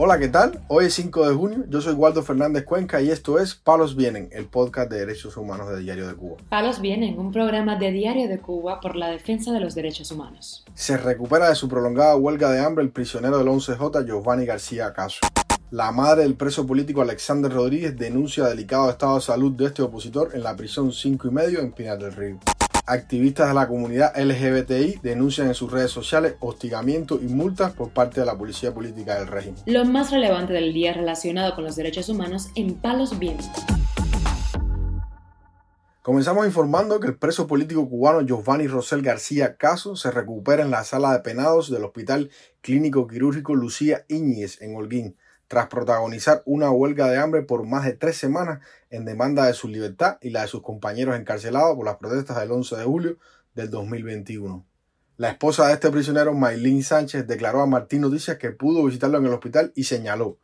Hola, ¿qué tal? Hoy es 5 de junio, yo soy Waldo Fernández Cuenca y esto es Palos Vienen, el podcast de derechos humanos de Diario de Cuba. Palos Vienen, un programa de Diario de Cuba por la defensa de los derechos humanos. Se recupera de su prolongada huelga de hambre el prisionero del 11J, Giovanni García Caso. La madre del preso político Alexander Rodríguez denuncia delicado estado de salud de este opositor en la prisión 5 y medio en Pinar del Río. Activistas de la comunidad LGBTI denuncian en sus redes sociales hostigamiento y multas por parte de la policía política del régimen. Lo más relevante del día relacionado con los derechos humanos en Palos Vientos. Comenzamos informando que el preso político cubano Giovanni Rosel García Caso se recupera en la sala de penados del Hospital Clínico Quirúrgico Lucía Íñiguez en Holguín tras protagonizar una huelga de hambre por más de tres semanas en demanda de su libertad y la de sus compañeros encarcelados por las protestas del 11 de julio del 2021. La esposa de este prisionero, Maylin Sánchez, declaró a Martín Noticias que pudo visitarlo en el hospital y señaló,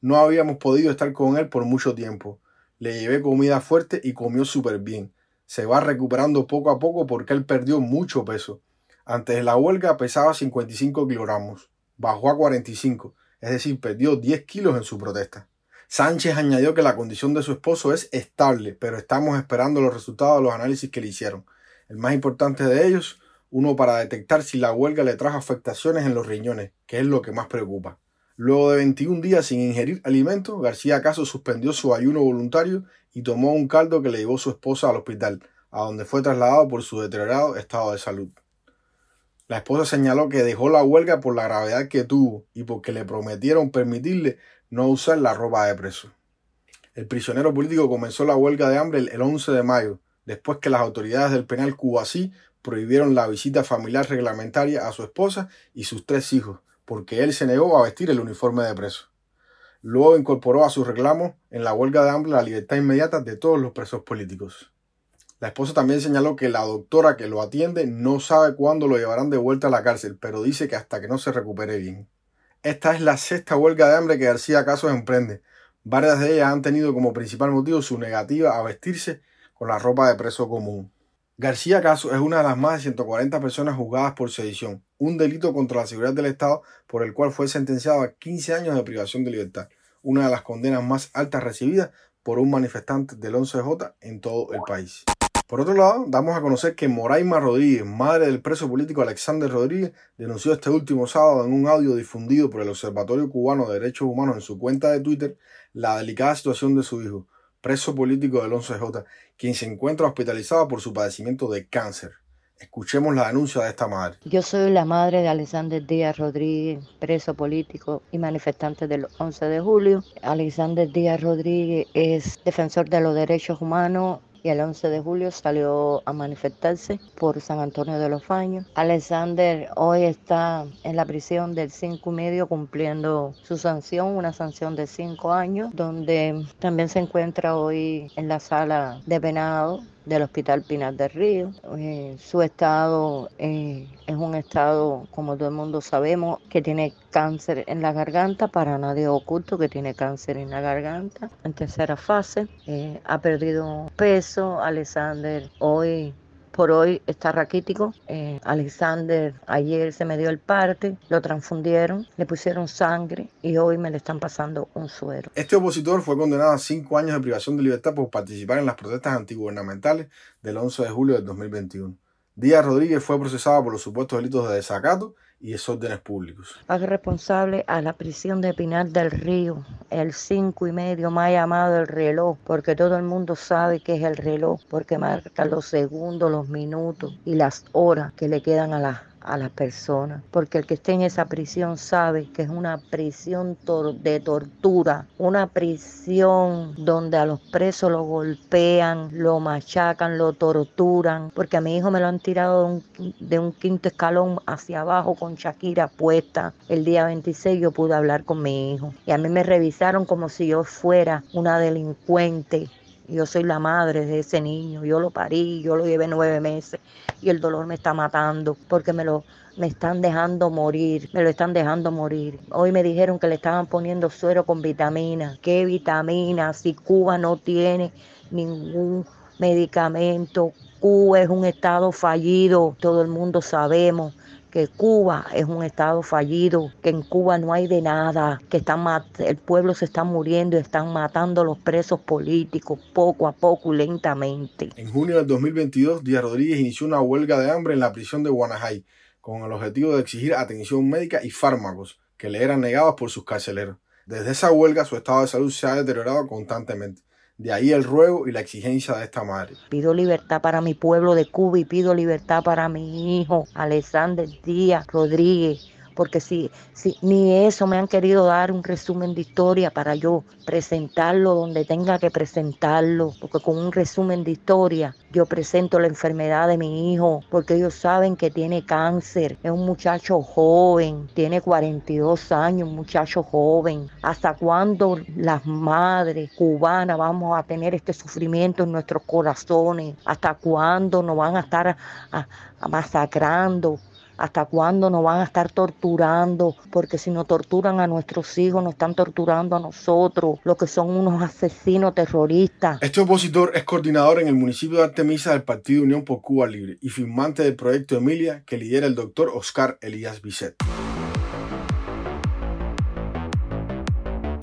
no habíamos podido estar con él por mucho tiempo. Le llevé comida fuerte y comió súper bien. Se va recuperando poco a poco porque él perdió mucho peso. Antes de la huelga pesaba 55 kilogramos. Bajó a 45 es decir, perdió 10 kilos en su protesta. Sánchez añadió que la condición de su esposo es estable, pero estamos esperando los resultados de los análisis que le hicieron. El más importante de ellos, uno para detectar si la huelga le trajo afectaciones en los riñones, que es lo que más preocupa. Luego de 21 días sin ingerir alimentos, García Caso suspendió su ayuno voluntario y tomó un caldo que le llevó su esposa al hospital, a donde fue trasladado por su deteriorado estado de salud. La esposa señaló que dejó la huelga por la gravedad que tuvo y porque le prometieron permitirle no usar la ropa de preso. El prisionero político comenzó la huelga de hambre el 11 de mayo, después que las autoridades del penal cubasí prohibieron la visita familiar reglamentaria a su esposa y sus tres hijos, porque él se negó a vestir el uniforme de preso. Luego incorporó a su reclamo en la huelga de hambre la libertad inmediata de todos los presos políticos. La esposa también señaló que la doctora que lo atiende no sabe cuándo lo llevarán de vuelta a la cárcel, pero dice que hasta que no se recupere bien. Esta es la sexta huelga de hambre que García Casos emprende. Varias de ellas han tenido como principal motivo su negativa a vestirse con la ropa de preso común. García Casos es una de las más de 140 personas juzgadas por sedición, un delito contra la seguridad del Estado por el cual fue sentenciado a 15 años de privación de libertad, una de las condenas más altas recibidas por un manifestante del 11J en todo el país. Por otro lado, damos a conocer que Moraima Rodríguez, madre del preso político Alexander Rodríguez, denunció este último sábado en un audio difundido por el Observatorio Cubano de Derechos Humanos en su cuenta de Twitter la delicada situación de su hijo, preso político del 11J, quien se encuentra hospitalizado por su padecimiento de cáncer. Escuchemos la denuncia de esta madre. Yo soy la madre de Alexander Díaz Rodríguez, preso político y manifestante del 11 de julio. Alexander Díaz Rodríguez es defensor de los derechos humanos y el 11 de julio salió a manifestarse por San Antonio de los Faños. Alexander hoy está en la prisión del 5 y medio cumpliendo su sanción, una sanción de 5 años, donde también se encuentra hoy en la sala de penado del Hospital Pinar del Río. Eh, su estado eh, es un estado, como todo el mundo sabemos, que tiene cáncer en la garganta, para nadie oculto que tiene cáncer en la garganta, en tercera fase. Eh, ha perdido peso, Alexander hoy por hoy está raquítico. Eh, Alexander ayer se me dio el parte, lo transfundieron, le pusieron sangre y hoy me le están pasando un suero. Este opositor fue condenado a cinco años de privación de libertad por participar en las protestas antigubernamentales del 11 de julio del 2021. Díaz Rodríguez fue procesado por los supuestos delitos de desacato y desórdenes públicos. Haga responsable a la prisión de Pinar del Río, el cinco y medio más llamado el reloj, porque todo el mundo sabe que es el reloj, porque marca los segundos, los minutos y las horas que le quedan a la a las personas, porque el que esté en esa prisión sabe que es una prisión de tortura, una prisión donde a los presos lo golpean, lo machacan, lo torturan, porque a mi hijo me lo han tirado de un, de un quinto escalón hacia abajo con Shakira puesta. El día 26 yo pude hablar con mi hijo y a mí me revisaron como si yo fuera una delincuente yo soy la madre de ese niño, yo lo parí, yo lo llevé nueve meses y el dolor me está matando porque me lo me están dejando morir, me lo están dejando morir. Hoy me dijeron que le estaban poniendo suero con vitamina. ¿Qué vitamina? Si Cuba no tiene ningún medicamento, Cuba es un estado fallido, todo el mundo sabemos que Cuba es un estado fallido, que en Cuba no hay de nada, que están el pueblo se está muriendo y están matando a los presos políticos poco a poco y lentamente. En junio del 2022, Díaz Rodríguez inició una huelga de hambre en la prisión de Guanajay con el objetivo de exigir atención médica y fármacos que le eran negados por sus carceleros. Desde esa huelga su estado de salud se ha deteriorado constantemente. De ahí el ruego y la exigencia de esta madre. Pido libertad para mi pueblo de Cuba y pido libertad para mi hijo, Alexander Díaz Rodríguez, porque si, si ni eso me han querido dar un resumen de historia para yo presentarlo donde tenga que presentarlo, porque con un resumen de historia yo presento la enfermedad de mi hijo, porque ellos saben que tiene cáncer, es un muchacho joven, tiene 42 años, un muchacho joven. ¿Hasta cuándo las madres cubanas vamos a tener este sufrimiento en nuestros corazones? ¿Hasta cuándo nos van a estar masacrando? ¿Hasta cuándo nos van a estar torturando? Porque si no torturan a nuestros hijos, nos están torturando a nosotros, lo que son unos asesinos terroristas. Este opositor es coordinador en el municipio de Artemisa del Partido Unión por Cuba Libre y firmante del proyecto Emilia que lidera el doctor Oscar Elías Bisset.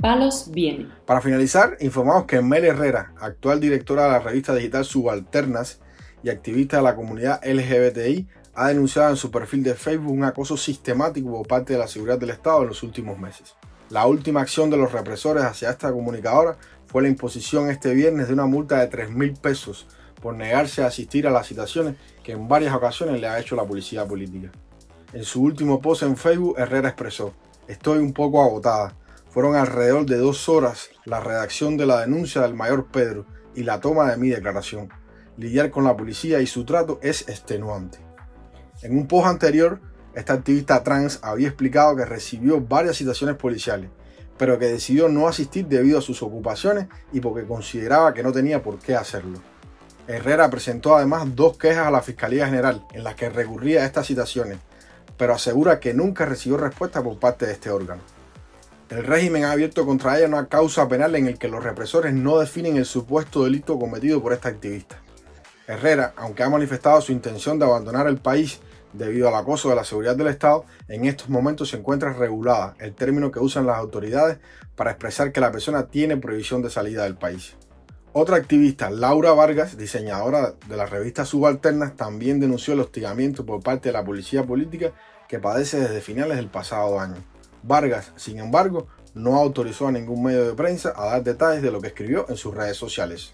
Palos vienen. Para finalizar, informamos que Mel Herrera, actual directora de la revista digital Subalternas y activista de la comunidad LGBTI, ha denunciado en su perfil de Facebook un acoso sistemático por parte de la seguridad del Estado en los últimos meses. La última acción de los represores hacia esta comunicadora fue la imposición este viernes de una multa de 3 mil pesos por negarse a asistir a las citaciones que en varias ocasiones le ha hecho la policía política. En su último post en Facebook, Herrera expresó, estoy un poco agotada. Fueron alrededor de dos horas la redacción de la denuncia del mayor Pedro y la toma de mi declaración. Lidiar con la policía y su trato es extenuante. En un post anterior, esta activista trans había explicado que recibió varias citaciones policiales, pero que decidió no asistir debido a sus ocupaciones y porque consideraba que no tenía por qué hacerlo. Herrera presentó además dos quejas a la Fiscalía General en las que recurría a estas citaciones, pero asegura que nunca recibió respuesta por parte de este órgano. El régimen ha abierto contra ella una causa penal en el que los represores no definen el supuesto delito cometido por esta activista. Herrera, aunque ha manifestado su intención de abandonar el país debido al acoso de la seguridad del Estado, en estos momentos se encuentra regulada, el término que usan las autoridades para expresar que la persona tiene prohibición de salida del país. Otra activista, Laura Vargas, diseñadora de la revista Subalternas, también denunció el hostigamiento por parte de la policía política que padece desde finales del pasado año. Vargas, sin embargo, no autorizó a ningún medio de prensa a dar detalles de lo que escribió en sus redes sociales.